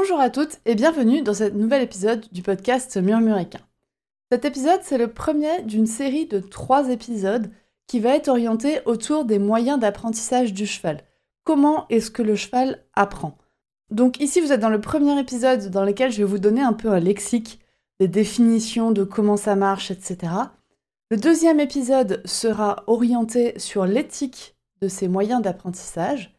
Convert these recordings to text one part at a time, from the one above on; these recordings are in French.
Bonjour à toutes et bienvenue dans ce nouvel épisode du podcast Murmuréquin. Cet épisode, c'est le premier d'une série de trois épisodes qui va être orienté autour des moyens d'apprentissage du cheval. Comment est-ce que le cheval apprend? Donc ici, vous êtes dans le premier épisode dans lequel je vais vous donner un peu un lexique, des définitions de comment ça marche, etc. Le deuxième épisode sera orienté sur l'éthique de ces moyens d'apprentissage.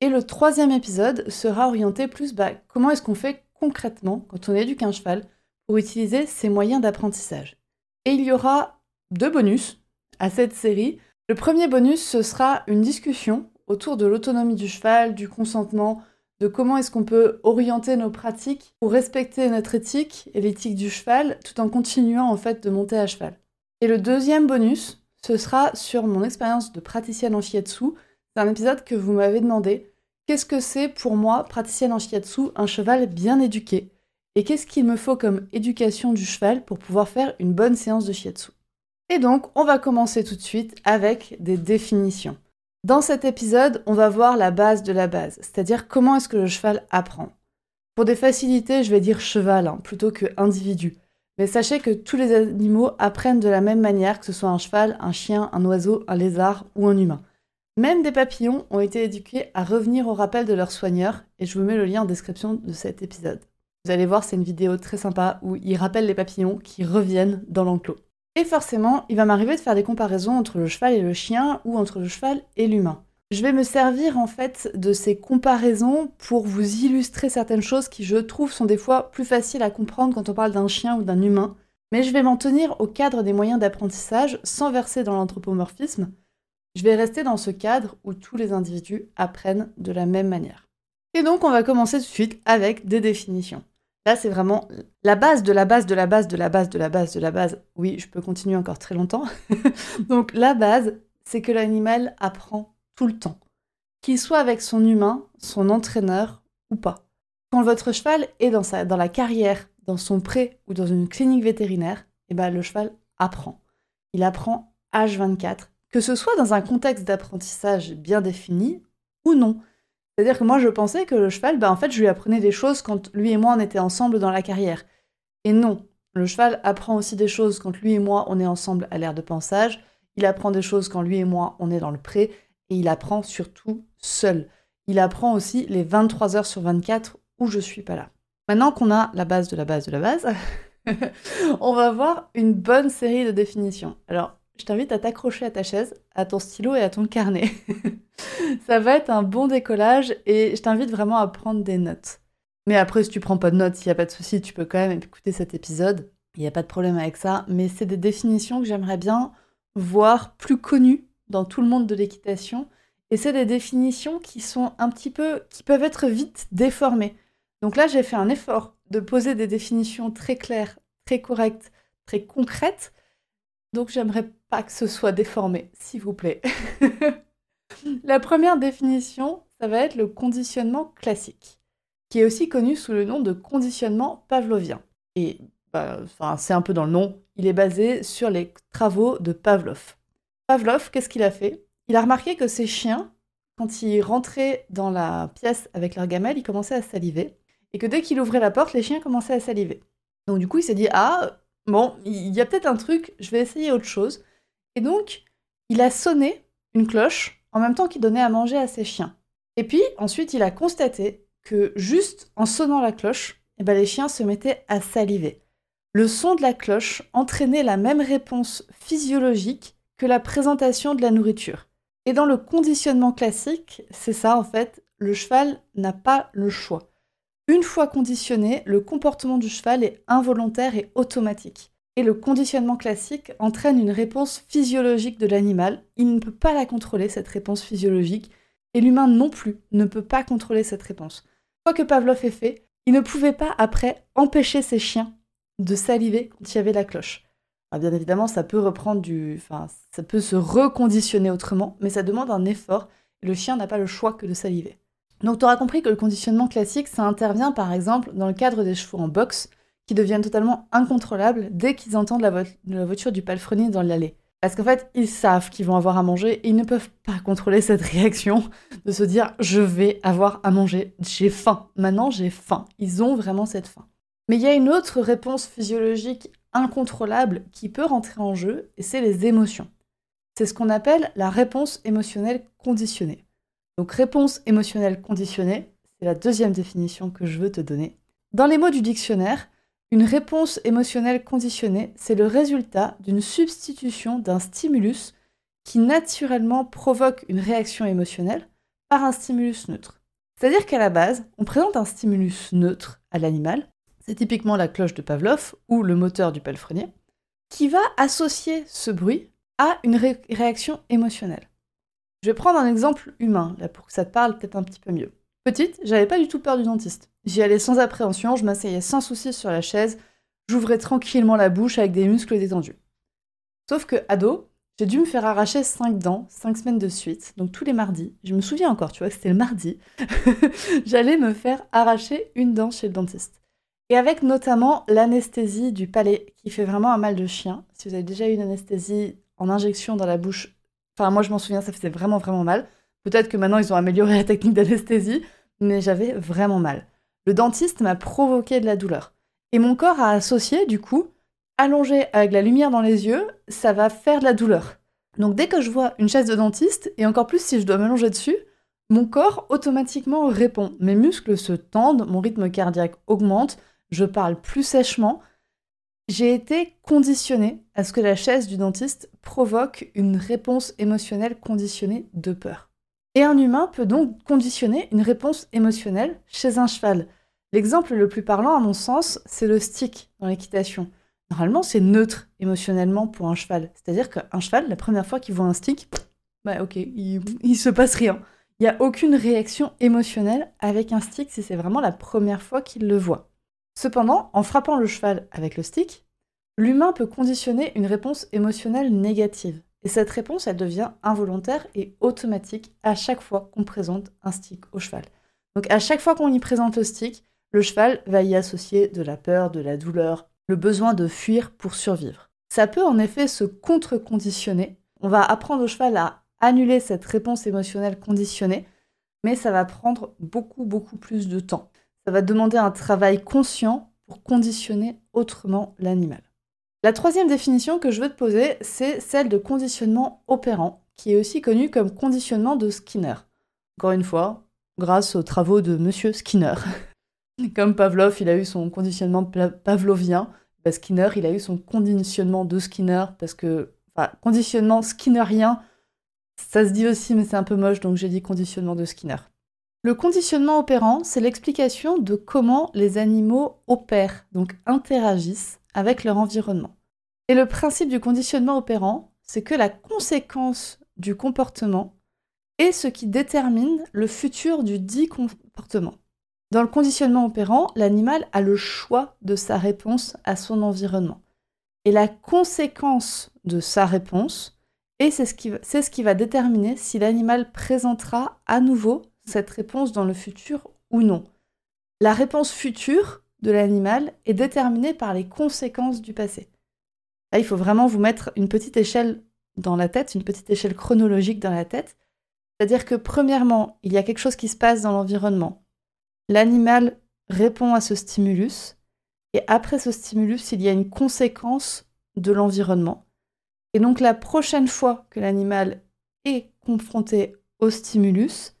Et le troisième épisode sera orienté plus bah, comment est-ce qu'on fait concrètement quand on éduque un cheval pour utiliser ces moyens d'apprentissage? Et il y aura deux bonus à cette série. Le premier bonus, ce sera une discussion autour de l'autonomie du cheval, du consentement, de comment est-ce qu'on peut orienter nos pratiques pour respecter notre éthique et l'éthique du cheval tout en continuant en fait de monter à cheval. Et le deuxième bonus, ce sera sur mon expérience de praticienne en shiatsu c'est un épisode que vous m'avez demandé. Qu'est-ce que c'est pour moi, praticienne en shiatsu, un cheval bien éduqué? Et qu'est-ce qu'il me faut comme éducation du cheval pour pouvoir faire une bonne séance de shiatsu? Et donc, on va commencer tout de suite avec des définitions. Dans cet épisode, on va voir la base de la base, c'est-à-dire comment est-ce que le cheval apprend. Pour des facilités, je vais dire cheval hein, plutôt que individu. Mais sachez que tous les animaux apprennent de la même manière, que ce soit un cheval, un chien, un oiseau, un lézard ou un humain. Même des papillons ont été éduqués à revenir au rappel de leur soigneur, et je vous mets le lien en description de cet épisode. Vous allez voir, c'est une vidéo très sympa où ils rappellent les papillons qui reviennent dans l'enclos. Et forcément, il va m'arriver de faire des comparaisons entre le cheval et le chien, ou entre le cheval et l'humain. Je vais me servir en fait de ces comparaisons pour vous illustrer certaines choses qui, je trouve, sont des fois plus faciles à comprendre quand on parle d'un chien ou d'un humain. Mais je vais m'en tenir au cadre des moyens d'apprentissage sans verser dans l'anthropomorphisme, je vais rester dans ce cadre où tous les individus apprennent de la même manière. Et donc on va commencer tout de suite avec des définitions. Là, c'est vraiment la base de la base de la base de la base de la base de la base. Oui, je peux continuer encore très longtemps. donc la base, c'est que l'animal apprend tout le temps. Qu'il soit avec son humain, son entraîneur ou pas. Quand votre cheval est dans, sa, la carrière, dans son pré ou dans une clinique vétérinaire, eh ben, le cheval apprend. Il apprend H24 que ce soit dans un contexte d'apprentissage bien défini ou non. C'est-à-dire que moi, je pensais que le cheval, bah, en fait, je lui apprenais des choses quand lui et moi, on était ensemble dans la carrière. Et non, le cheval apprend aussi des choses quand lui et moi, on est ensemble à l'air de pensage. Il apprend des choses quand lui et moi, on est dans le pré. Et il apprend surtout seul. Il apprend aussi les 23 heures sur 24 où je suis pas là. Maintenant qu'on a la base de la base de la base, on va voir une bonne série de définitions. Alors, je t'invite à t'accrocher à ta chaise, à ton stylo et à ton carnet. ça va être un bon décollage et je t'invite vraiment à prendre des notes. Mais après, si tu prends pas de notes, il n'y a pas de souci, tu peux quand même écouter cet épisode. Il n'y a pas de problème avec ça. Mais c'est des définitions que j'aimerais bien voir plus connues dans tout le monde de l'équitation. Et c'est des définitions qui sont un petit peu, qui peuvent être vite déformées. Donc là, j'ai fait un effort de poser des définitions très claires, très correctes, très concrètes donc j'aimerais pas que ce soit déformé, s'il vous plaît. La première définition, ça va être le conditionnement classique, qui est aussi connu sous le nom de conditionnement pavlovien. Et bah, c'est un peu dans le nom, il est basé sur les travaux de Pavlov. Pavlov, qu'est-ce qu'il a fait? Il a remarqué que ses chiens, quand ils rentraient dans la pièce avec leur gamelle, ils commençaient à saliver. Et que dès qu'il ouvrait la porte, les chiens commençaient à saliver. Donc du coup, il s'est dit, ah, bon, il y a peut-être un truc, je vais essayer autre chose. Et donc, il a sonné une cloche en même temps qu'il donnait à manger à ses chiens. Et puis, ensuite, il a constaté que juste en sonnant la cloche, eh ben, les chiens se mettaient à saliver. Le son de la cloche entraînait la même réponse physiologique que la présentation de la nourriture. Et dans le conditionnement classique, c'est ça en fait, le cheval n'a pas le choix. Une fois conditionné, le comportement du cheval est involontaire et automatique. Et le conditionnement classique entraîne une réponse physiologique de l'animal. Il ne peut pas la contrôler, cette réponse physiologique, et l'humain non plus ne peut pas contrôler cette réponse. Quoi que Pavlov ait fait, il ne pouvait pas après empêcher ses chiens de saliver quand il y avait la cloche. bien évidemment, ça peut reprendre du, enfin, ça peut se reconditionner autrement, mais ça demande un effort. Le chien n'a pas le choix que de saliver. Donc, tu auras compris que le conditionnement classique, ça intervient par exemple dans le cadre des chevaux en boxe qui deviennent totalement incontrôlables dès qu'ils entendent la, voiture du palefrenier dans l'allée. Parce qu'en fait, ils savent qu'ils vont avoir à manger et ils ne peuvent pas contrôler cette réaction de se dire je vais avoir à manger, j'ai faim. Maintenant, j'ai faim. Ils ont vraiment cette faim. Mais il y a une autre réponse physiologique incontrôlable qui peut rentrer en jeu et c'est les émotions. C'est ce qu'on appelle la réponse émotionnelle conditionnée. Donc réponse émotionnelle conditionnée, c'est la deuxième définition que je veux te donner. Dans les mots du dictionnaire, une réponse émotionnelle conditionnée, c'est le résultat d'une substitution d'un stimulus qui naturellement provoque une réaction émotionnelle par un stimulus neutre. C'est-à-dire qu'à la base, on présente un stimulus neutre à l'animal, c'est typiquement la cloche de Pavlov ou le moteur du palefrenier, qui va associer ce bruit à une réaction émotionnelle. Je vais prendre un exemple humain, là, pour que ça te parle peut-être un petit peu mieux. Petite, j'avais pas du tout peur du dentiste. J'y allais sans appréhension, je m'asseyais sans souci sur la chaise, j'ouvrais tranquillement la bouche avec des muscles détendus. Sauf que, ado, j'ai dû me faire arracher 5 dents, 5 semaines de suite, donc tous les mardis. Je me souviens encore, tu vois, c'était le mardi. J'allais me faire arracher une dent chez le dentiste. Et avec notamment l'anesthésie du palais, qui fait vraiment un mal de chien. Si vous avez déjà eu une anesthésie en injection dans la bouche, enfin moi je m'en souviens, ça faisait vraiment vraiment mal. Peut-être que maintenant ils ont amélioré la technique d'anesthésie, mais j'avais vraiment mal. Le dentiste m'a provoqué de la douleur. Et mon corps a associé, du coup, allongé avec la lumière dans les yeux, ça va faire de la douleur. Donc dès que je vois une chaise de dentiste, et encore plus si je dois m'allonger dessus, mon corps automatiquement répond. Mes muscles se tendent, mon rythme cardiaque augmente, je parle plus sèchement. J'ai été conditionnée à ce que la chaise du dentiste provoque une réponse émotionnelle conditionnée de peur. Et un humain peut donc conditionner une réponse émotionnelle chez un cheval. L'exemple le plus parlant, à mon sens, c'est le stick dans l'équitation. Normalement, c'est neutre émotionnellement pour un cheval. C'est-à-dire qu'un cheval, la première fois qu'il voit un stick, bah ok, il, il se passe rien. Il n'y a aucune réaction émotionnelle avec un stick si c'est vraiment la première fois qu'il le voit. Cependant, en frappant le cheval avec le stick, l'humain peut conditionner une réponse émotionnelle négative. Et cette réponse, elle devient involontaire et automatique à chaque fois qu'on présente un stick au cheval. Donc à chaque fois qu'on y présente le stick, le cheval va y associer de la peur, de la douleur, le besoin de fuir pour survivre. Ça peut en effet se contre-conditionner. On va apprendre au cheval à annuler cette réponse émotionnelle conditionnée, mais ça va prendre beaucoup, beaucoup plus de temps. Ça va demander un travail conscient pour conditionner autrement l'animal. La troisième définition que je veux te poser, c'est celle de conditionnement opérant, qui est aussi connu comme conditionnement de Skinner. Encore une fois, grâce aux travaux de Monsieur Skinner. comme Pavlov, il a eu son conditionnement pavlovien, bah, Skinner, il a eu son conditionnement de Skinner, parce que, enfin, conditionnement skinnerien, ça se dit aussi, mais c'est un peu moche, donc j'ai dit conditionnement de Skinner. Le conditionnement opérant, c'est l'explication de comment les animaux opèrent, donc interagissent avec leur environnement. Et le principe du conditionnement opérant, c'est que la conséquence du comportement est ce qui détermine le futur du dit comportement. Dans le conditionnement opérant, l'animal a le choix de sa réponse à son environnement. Et la conséquence de sa réponse, c'est ce, ce qui va déterminer si l'animal présentera à nouveau cette réponse dans le futur ou non. La réponse future de l'animal est déterminé par les conséquences du passé. Là, il faut vraiment vous mettre une petite échelle dans la tête, une petite échelle chronologique dans la tête. C'est-à-dire que premièrement, il y a quelque chose qui se passe dans l'environnement. L'animal répond à ce stimulus, et après ce stimulus, il y a une conséquence de l'environnement. Et donc la prochaine fois que l'animal est confronté au stimulus,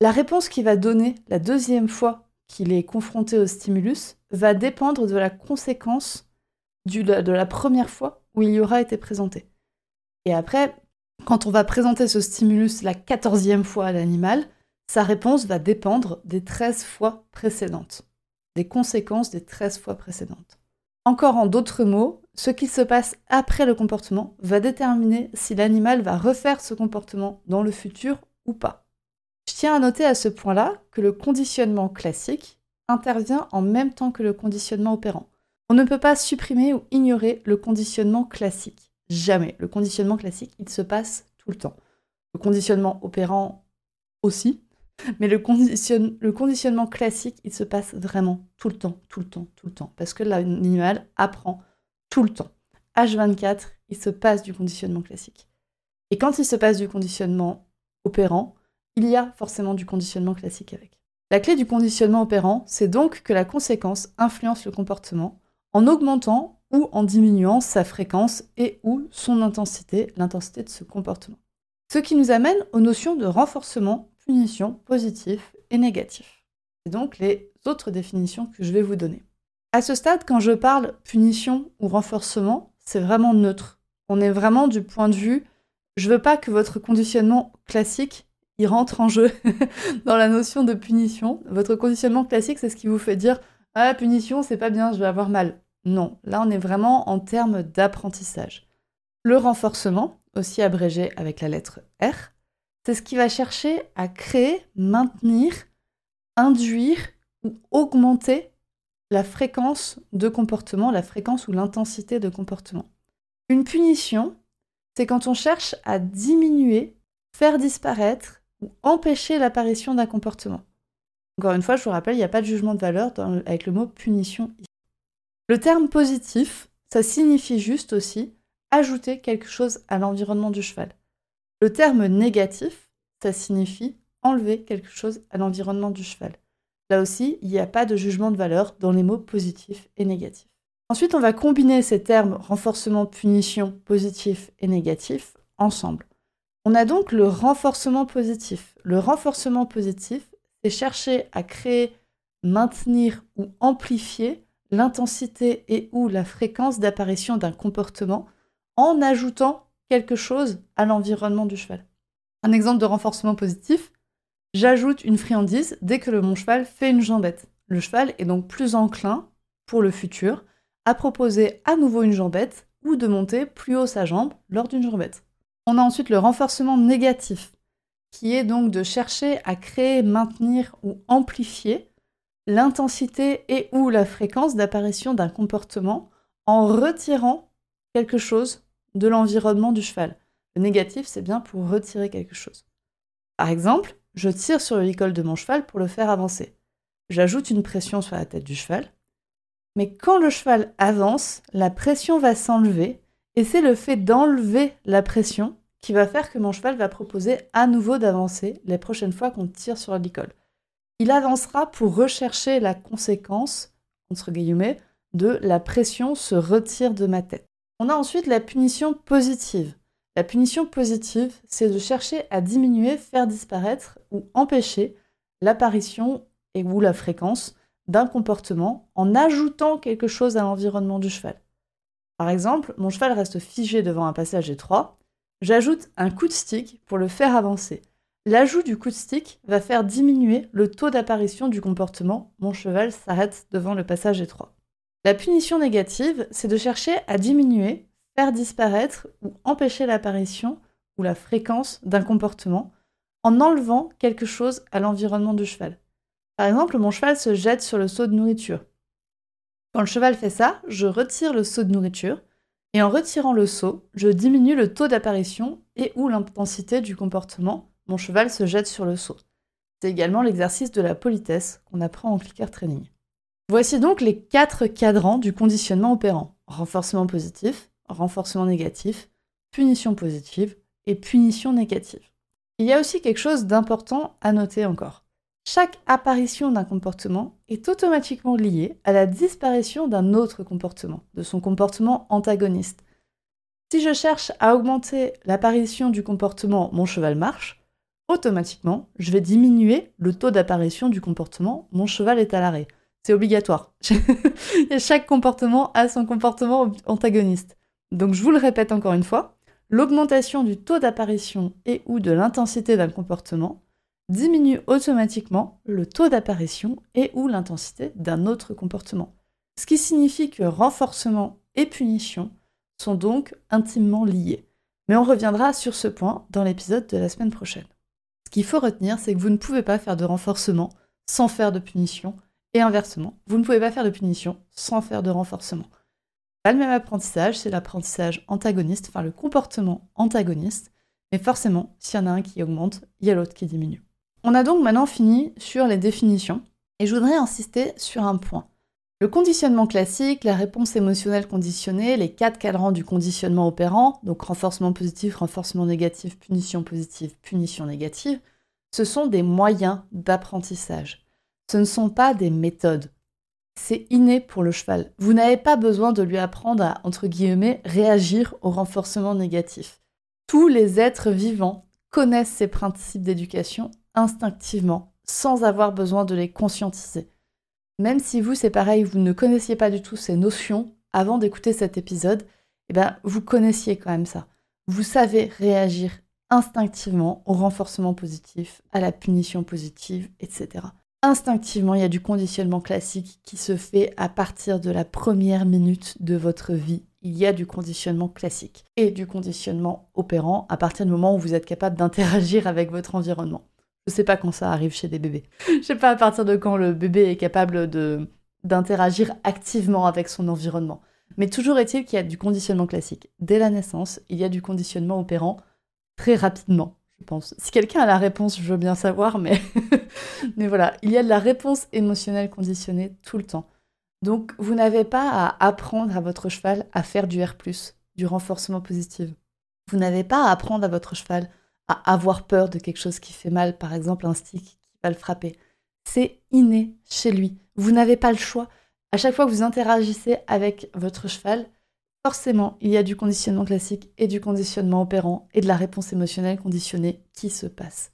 la réponse qu'il va donner la deuxième fois qu'il est confronté au stimulus va dépendre de la conséquence de la première fois où il y aura été présenté. Et après, quand on va présenter ce stimulus la quatorzième fois à l'animal, sa réponse va dépendre des 13 fois précédentes, des conséquences des 13 fois précédentes. Encore en d'autres mots, ce qui se passe après le comportement va déterminer si l'animal va refaire ce comportement dans le futur ou pas. Je tiens à noter à ce point-là que le conditionnement classique intervient en même temps que le conditionnement opérant. On ne peut pas supprimer ou ignorer le conditionnement classique. Jamais. Le conditionnement classique, il se passe tout le temps. Le conditionnement opérant aussi, mais le, conditionnement classique, il se passe vraiment tout le temps, tout le temps, tout le temps. Parce que l'animal apprend tout le temps. H24, il se passe du conditionnement classique. Et quand il se passe du conditionnement opérant, il y a forcément du conditionnement classique avec. La clé du conditionnement opérant, c'est donc que la conséquence influence le comportement en augmentant ou en diminuant sa fréquence et ou son intensité, l'intensité de ce comportement. Ce qui nous amène aux notions de renforcement, punition, positif et négatif. C'est donc les autres définitions que je vais vous donner. À ce stade, quand je parle punition ou renforcement, c'est vraiment neutre. On est vraiment du point de vue, je veux pas que votre conditionnement classique il rentre en jeu dans la notion de punition. Votre conditionnement classique, c'est ce qui vous fait dire Ah, punition, c'est pas bien, je vais avoir mal. Non, là, on est vraiment en termes d'apprentissage. Le renforcement, aussi abrégé avec la lettre R, c'est ce qui va chercher à créer, maintenir, induire ou augmenter la fréquence de comportement, la fréquence ou l'intensité de comportement. Une punition, c'est quand on cherche à diminuer, faire disparaître ou empêcher l'apparition d'un comportement. Encore une fois, je vous rappelle, il n'y a pas de jugement de valeur avec le mot punition. Le terme positif, ça signifie juste aussi ajouter quelque chose à l'environnement du cheval. Le terme négatif, ça signifie enlever quelque chose à l'environnement du cheval. Là aussi, il n'y a pas de jugement de valeur dans les mots positifs et négatifs. Ensuite, on va combiner ces termes renforcement, punition, positif et négatif ensemble. On a donc le renforcement positif. Le renforcement positif, c'est chercher à créer, maintenir ou amplifier l'intensité et ou la fréquence d'apparition d'un comportement en ajoutant quelque chose à l'environnement du cheval. Un exemple de renforcement positif, j'ajoute une friandise dès que mon cheval fait une jambette. Le cheval est donc plus enclin, pour le futur, à proposer à nouveau une jambette ou de monter plus haut sa jambe lors d'une jambette. On a ensuite le renforcement négatif, qui est donc de chercher à créer, maintenir ou amplifier l'intensité et ou la fréquence d'apparition d'un comportement en retirant quelque chose de l'environnement du cheval. Le négatif, c'est bien pour retirer quelque chose. Par exemple, je tire sur le licol de mon cheval pour le faire avancer. J'ajoute une pression sur la tête du cheval. Mais quand le cheval avance, la pression va s'enlever et c'est le fait d'enlever la pression qui va faire que mon cheval va proposer à nouveau d'avancer les prochaines fois qu'on tire sur licol. Il avancera pour rechercher la conséquence, entre guillemets, de la pression se retire de ma tête. On a ensuite la punition positive. La punition positive, c'est de chercher à diminuer, faire disparaître ou empêcher l'apparition et ou la fréquence d'un comportement en ajoutant quelque chose à l'environnement du cheval. Par exemple, mon cheval reste figé devant un passage étroit. J'ajoute un coup de stick pour le faire avancer. L'ajout du coup de stick va faire diminuer le taux d'apparition du comportement mon cheval s'arrête devant le passage étroit. La punition négative, c'est de chercher à diminuer, faire disparaître ou empêcher l'apparition ou la fréquence d'un comportement en enlevant quelque chose à l'environnement du cheval. Par exemple, mon cheval se jette sur le seau de nourriture. Quand le cheval fait ça, je retire le seau de nourriture et en retirant le seau, je diminue le taux d'apparition et ou l'intensité du comportement. Mon cheval se jette sur le seau. C'est également l'exercice de la politesse qu'on apprend en clicker training. Voici donc les quatre cadrans du conditionnement opérant. Renforcement positif, renforcement négatif, punition positive et punition négative. Il y a aussi quelque chose d'important à noter encore. Chaque apparition d'un comportement est automatiquement liée à la disparition d'un autre comportement, de son comportement antagoniste. Si je cherche à augmenter l'apparition du comportement mon cheval marche, automatiquement, je vais diminuer le taux d'apparition du comportement mon cheval est à l'arrêt. C'est obligatoire. chaque comportement a son comportement antagoniste. Donc je vous le répète encore une fois, l'augmentation du taux d'apparition et ou de l'intensité d'un comportement diminue automatiquement le taux d'apparition et ou l'intensité d'un autre comportement. Ce qui signifie que renforcement et punition sont donc intimement liés. Mais on reviendra sur ce point dans l'épisode de la semaine prochaine. Ce qu'il faut retenir, c'est que vous ne pouvez pas faire de renforcement sans faire de punition Et inversement, vous ne pouvez pas faire de punition sans faire de renforcement. Pas le même apprentissage, c'est l'apprentissage antagoniste, enfin le comportement antagoniste, mais forcément, s'il y en a un qui augmente, il y a l'autre qui diminue. On a donc maintenant fini sur les définitions, et je voudrais insister sur un point. Le conditionnement classique, la réponse émotionnelle conditionnée, les quatre cadrans du conditionnement opérant, donc renforcement positif, renforcement négatif, punition positive, punition négative, ce sont des moyens d'apprentissage. Ce ne sont pas des méthodes. C'est inné pour le cheval. Vous n'avez pas besoin de lui apprendre à, entre guillemets, réagir au renforcement négatif. Tous les êtres vivants connaissent ces principes d'éducation instinctivement, sans avoir besoin de les conscientiser. Même si vous, c'est pareil, vous ne connaissiez pas du tout ces notions avant d'écouter cet épisode, eh ben, vous connaissiez quand même ça. Vous savez réagir instinctivement au renforcement positif, à la punition positive, etc. Instinctivement, il y a du conditionnement classique qui se fait à partir de la première minute de votre vie. Il y a du conditionnement classique et du conditionnement opérant à partir du moment où vous êtes capable d'interagir avec votre environnement. Je sais pas quand ça arrive chez des bébés. Je sais pas à partir de quand le bébé est capable de d'interagir activement avec son environnement. Mais toujours est-il qu'il y a du conditionnement classique. Dès la naissance, il y a du conditionnement opérant très rapidement, je pense. Si quelqu'un a la réponse, je veux bien savoir, mais, mais voilà, il y a de la réponse émotionnelle conditionnée tout le temps. Donc, vous n'avez pas à apprendre à votre cheval à faire du R+, du renforcement positif. Vous n'avez pas à apprendre à votre cheval à avoir peur de quelque chose qui fait mal, par exemple un stick qui va le frapper. C'est inné chez lui. Vous n'avez pas le choix. À chaque fois que vous interagissez avec votre cheval, forcément, il y a du conditionnement classique et du conditionnement opérant et de la réponse émotionnelle conditionnée qui se passe.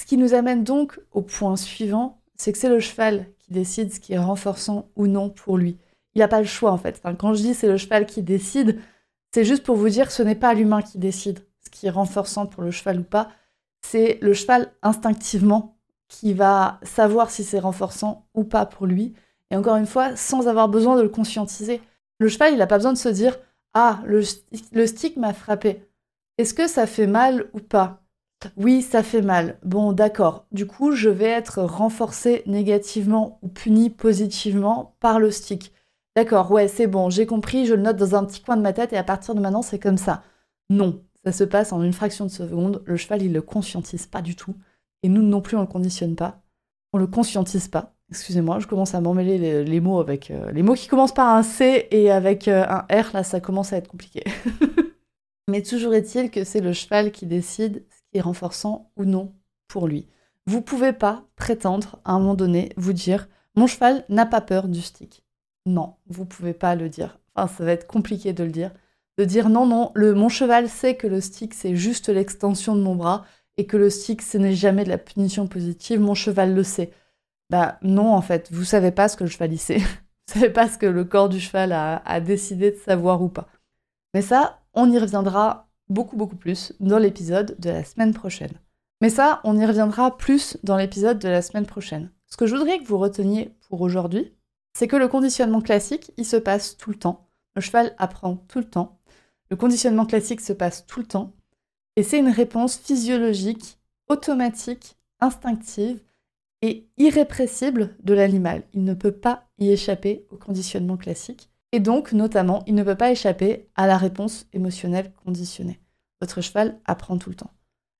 Ce qui nous amène donc au point suivant, c'est que c'est le cheval qui décide ce qui est renforçant ou non pour lui. Il n'a pas le choix en fait. quand je dis c'est le cheval qui décide, c'est juste pour vous dire ce n'est pas l'humain qui décide qui est renforçant pour le cheval ou pas, c'est le cheval instinctivement qui va savoir si c'est renforçant ou pas pour lui. Et encore une fois, sans avoir besoin de le conscientiser. Le cheval, il n'a pas besoin de se dire Ah, le, le stick m'a frappé. Est-ce que ça fait mal ou pas? Oui, ça fait mal. Bon, d'accord. Du coup, je vais être renforcé négativement ou puni positivement par le stick. D'accord, ouais, c'est bon, j'ai compris, je le note dans un petit coin de ma tête et à partir de maintenant, c'est comme ça. Non, ça se passe en une fraction de seconde. Le cheval, il le conscientise pas du tout. Et nous non plus, on le conditionne pas. On le conscientise pas. Excusez-moi, je commence à m'emmêler les, mots avec euh, les mots qui commencent par un C et avec euh, un R. Là, ça commence à être compliqué. Mais toujours est-il que c'est le cheval qui décide ce qui est renforçant ou non pour lui. Vous pouvez pas prétendre à un moment donné vous dire mon cheval n'a pas peur du stick. Non, vous pouvez pas le dire. Enfin, ça va être compliqué de le dire de dire non, non, le, mon cheval sait que le stick c'est juste l'extension de mon bras et que le stick ce n'est jamais de la punition positive, mon cheval le sait. Bah non, en fait, vous savez pas ce que le cheval y sait. vous savez pas ce que le corps du cheval a, a décidé de savoir ou pas. Mais ça, on y reviendra beaucoup, beaucoup plus dans l'épisode de la semaine prochaine. Mais ça, on y reviendra plus dans l'épisode de la semaine prochaine. Ce que je voudrais que vous reteniez pour aujourd'hui, c'est que le conditionnement classique, il se passe tout le temps. Le cheval apprend tout le temps. Le conditionnement classique se passe tout le temps et c'est une réponse physiologique, automatique, instinctive et irrépressible de l'animal. Il ne peut pas y échapper au conditionnement classique et donc notamment il ne peut pas échapper à la réponse émotionnelle conditionnée. Votre cheval apprend tout le temps.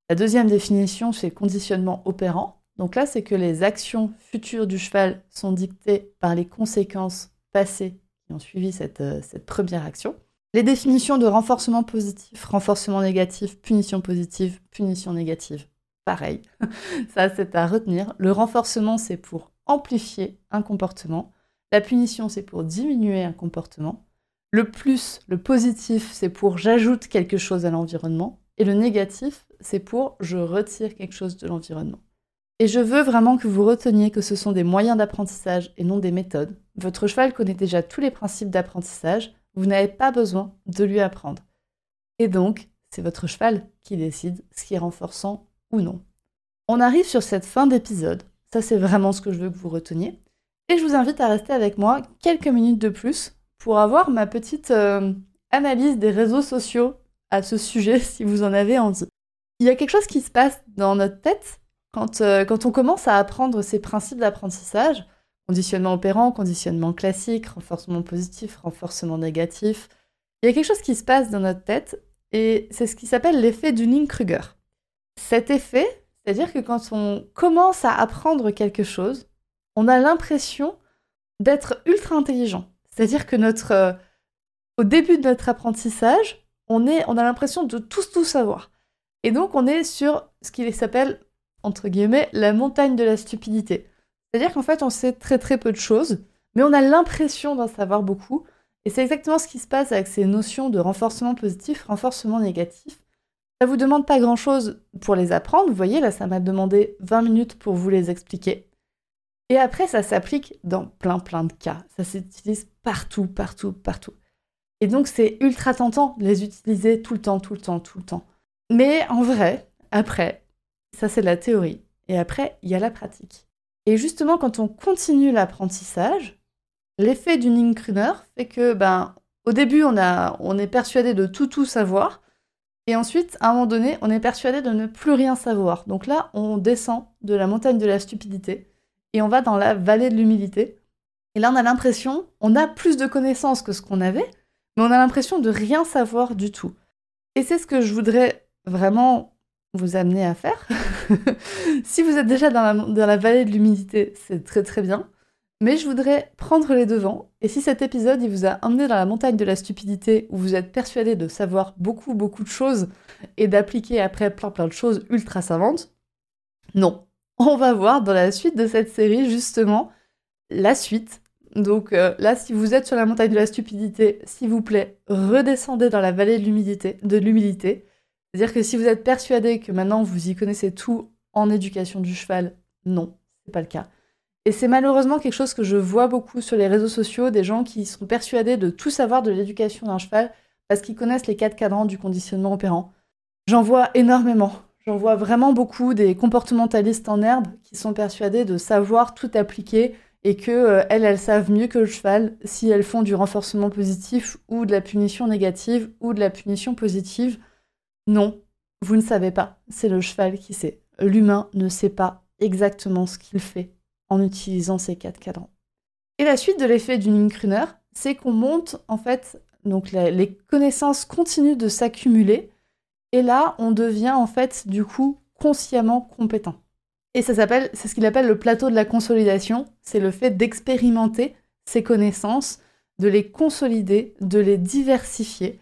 La deuxième définition, c'est conditionnement opérant. Donc là, c'est que les actions futures du cheval sont dictées par les conséquences passées qui ont suivi cette, euh, première action. Les définitions de renforcement positif, renforcement négatif, punition positive, punition négative. Pareil, ça c'est à retenir. Le renforcement c'est pour amplifier un comportement. La punition c'est pour diminuer un comportement. Le plus, le positif, c'est pour j'ajoute quelque chose à l'environnement. Et le négatif, c'est pour je retire quelque chose de l'environnement. Et je veux vraiment que vous reteniez que ce sont des moyens d'apprentissage et non des méthodes. Votre cheval connaît déjà tous les principes d'apprentissage. Vous n'avez pas besoin de lui apprendre. Et donc, c'est votre cheval qui décide ce qui est renforçant ou non. On arrive sur cette fin d'épisode. Ça, c'est vraiment ce que je veux que vous reteniez. Et je vous invite à rester avec moi quelques minutes de plus pour avoir ma petite euh, analyse des réseaux sociaux à ce sujet si vous en avez envie. Il y a quelque chose qui se passe dans notre tête quand, euh, quand on commence à apprendre ces principes d'apprentissage, conditionnement opérant, conditionnement classique, renforcement positif, renforcement négatif. Il y a quelque chose qui se passe dans notre tête et c'est ce qui s'appelle l'effet Dunning-Kruger. Cet effet, c'est-à-dire que quand on commence à apprendre quelque chose, on a l'impression d'être ultra intelligent. C'est-à-dire que notre, euh, au début de notre apprentissage, on, est, on a l'impression de tout savoir. Et donc on est sur ce qui s'appelle, entre guillemets, la montagne de la stupidité. C'est-à-dire qu'en fait on sait très très peu de choses, mais on a l'impression d'en savoir beaucoup. Et c'est exactement ce qui se passe avec ces notions de renforcement positif, renforcement négatif. Ça vous demande pas grand-chose pour les apprendre. Vous voyez, là, ça m'a demandé 20 minutes pour vous les expliquer. Et après, ça s'applique dans plein plein de cas. Ça s'utilise partout, partout, partout. Et donc, c'est ultra tentant de les utiliser tout le temps, tout le temps, tout le temps. Mais en vrai, après, ça c'est la théorie. Et après, il y a la pratique. Et justement, quand on continue l'apprentissage, l'effet du Ninkruner fait que, ben, au début, on, on est persuadé de tout, tout savoir. Et ensuite, à un moment donné, on est persuadé de ne plus rien savoir. Donc là, on descend de la montagne de la stupidité et on va dans la vallée de l'humilité. Et là, on a l'impression, on a plus de connaissances que ce qu'on avait, mais on a l'impression de rien savoir du tout. Et c'est ce que je voudrais vraiment vous amener à faire. si vous êtes déjà dans la, dans la vallée de l'humilité, c'est très très bien. Mais je voudrais prendre les devants. Et si cet épisode il vous a emmené dans la montagne de la stupidité, où vous êtes persuadé de savoir beaucoup beaucoup de choses et d'appliquer après plein plein de choses ultra savantes, non, on va voir dans la suite de cette série justement la suite. Donc euh, là, si vous êtes sur la montagne de la stupidité, s'il vous plaît, redescendez dans la vallée de l'humilité. De l'humilité. C'est-à-dire que si vous êtes persuadé que maintenant vous y connaissez tout en éducation du cheval, non, c'est pas le cas. Et c'est malheureusement quelque chose que je vois beaucoup sur les réseaux sociaux, des gens qui sont persuadés de tout savoir de l'éducation d'un cheval parce qu'ils connaissent les quatre cadrans du conditionnement opérant. J'en vois énormément. J'en vois vraiment beaucoup des comportementalistes en herbe qui sont persuadés de savoir tout appliquer et que euh, elles, savent mieux que le cheval si elles font du renforcement positif ou de la punition négative ou de la punition positive. Non, vous ne savez pas. C'est le cheval qui sait. L'humain ne sait pas exactement ce qu'il fait en utilisant ces quatre cadrans. Et la suite de l'effet du Ninkruner, c'est qu'on monte en fait, donc les connaissances continuent de s'accumuler et là, on devient en fait du coup consciemment compétent. Et ça s'appelle, c'est ce qu'il appelle le plateau de la consolidation. C'est le fait d'expérimenter ces connaissances, de les consolider, de les diversifier.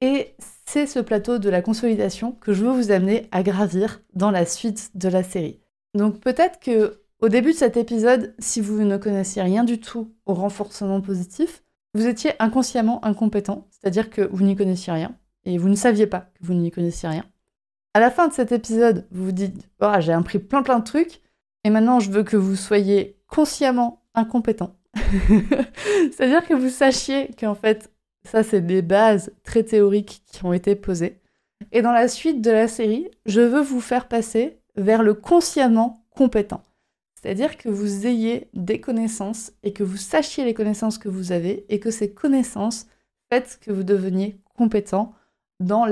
Et c'est ce plateau de la consolidation que je veux vous amener à gravir dans la suite de la série. Donc peut-être que au début de cet épisode, si vous ne connaissiez rien du tout au renforcement positif, vous étiez inconsciemment incompétent, c'est-à-dire que vous n'y connaissiez rien et vous ne saviez pas que vous n'y connaissiez rien. À la fin de cet épisode, vous vous dites oh, j'ai appris plein plein de trucs et maintenant je veux que vous soyez consciemment incompétent. C'est-à-dire que vous sachiez qu'en fait, ça c'est des bases très théoriques qui ont été posées. Et dans la suite de la série, je veux vous faire passer vers le consciemment compétent. C'est-à-dire que vous ayez des connaissances et que vous sachiez les connaissances que vous avez et que ces connaissances faites que vous deveniez compétent dans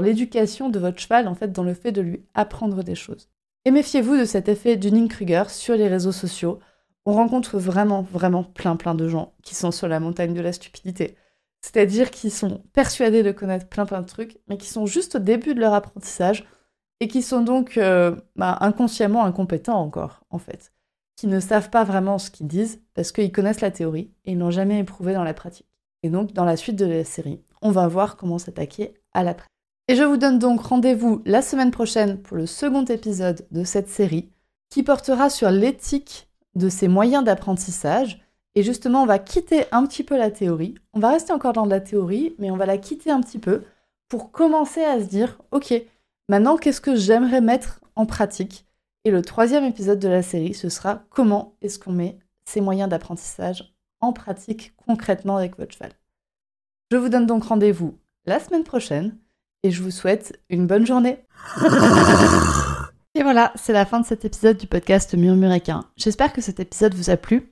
l'éducation de votre cheval, en fait, dans le fait de lui apprendre des choses. Et méfiez-vous de cet effet Dunning-Kruger sur les réseaux sociaux. On rencontre vraiment, vraiment plein, plein de gens qui sont sur la montagne de la stupidité. C'est-à-dire qui sont persuadés de connaître plein, plein de trucs, mais qui sont juste au début de leur apprentissage et qui sont donc euh, bah, inconsciemment incompétents encore, en fait. Qui ne savent pas vraiment ce qu'ils disent parce qu'ils connaissent la théorie et ils n'ont jamais éprouvé dans la pratique. Et donc, dans la suite de la série, on va voir comment s'attaquer à l'après. Et je vous donne donc rendez-vous la semaine prochaine pour le second épisode de cette série qui portera sur l'éthique de ces moyens d'apprentissage. Et justement, on va quitter un petit peu la théorie. On va rester encore dans la théorie, mais on va la quitter un petit peu pour commencer à se dire, ok, maintenant qu'est-ce que j'aimerais mettre en pratique? Et le troisième épisode de la série, ce sera comment est-ce qu'on met ces moyens d'apprentissage en pratique concrètement avec votre cheval? Je vous donne donc rendez-vous la semaine prochaine et je vous souhaite une bonne journée. Et voilà, c'est la fin de cet épisode du podcast Murmuréquin. J'espère que cet épisode vous a plu.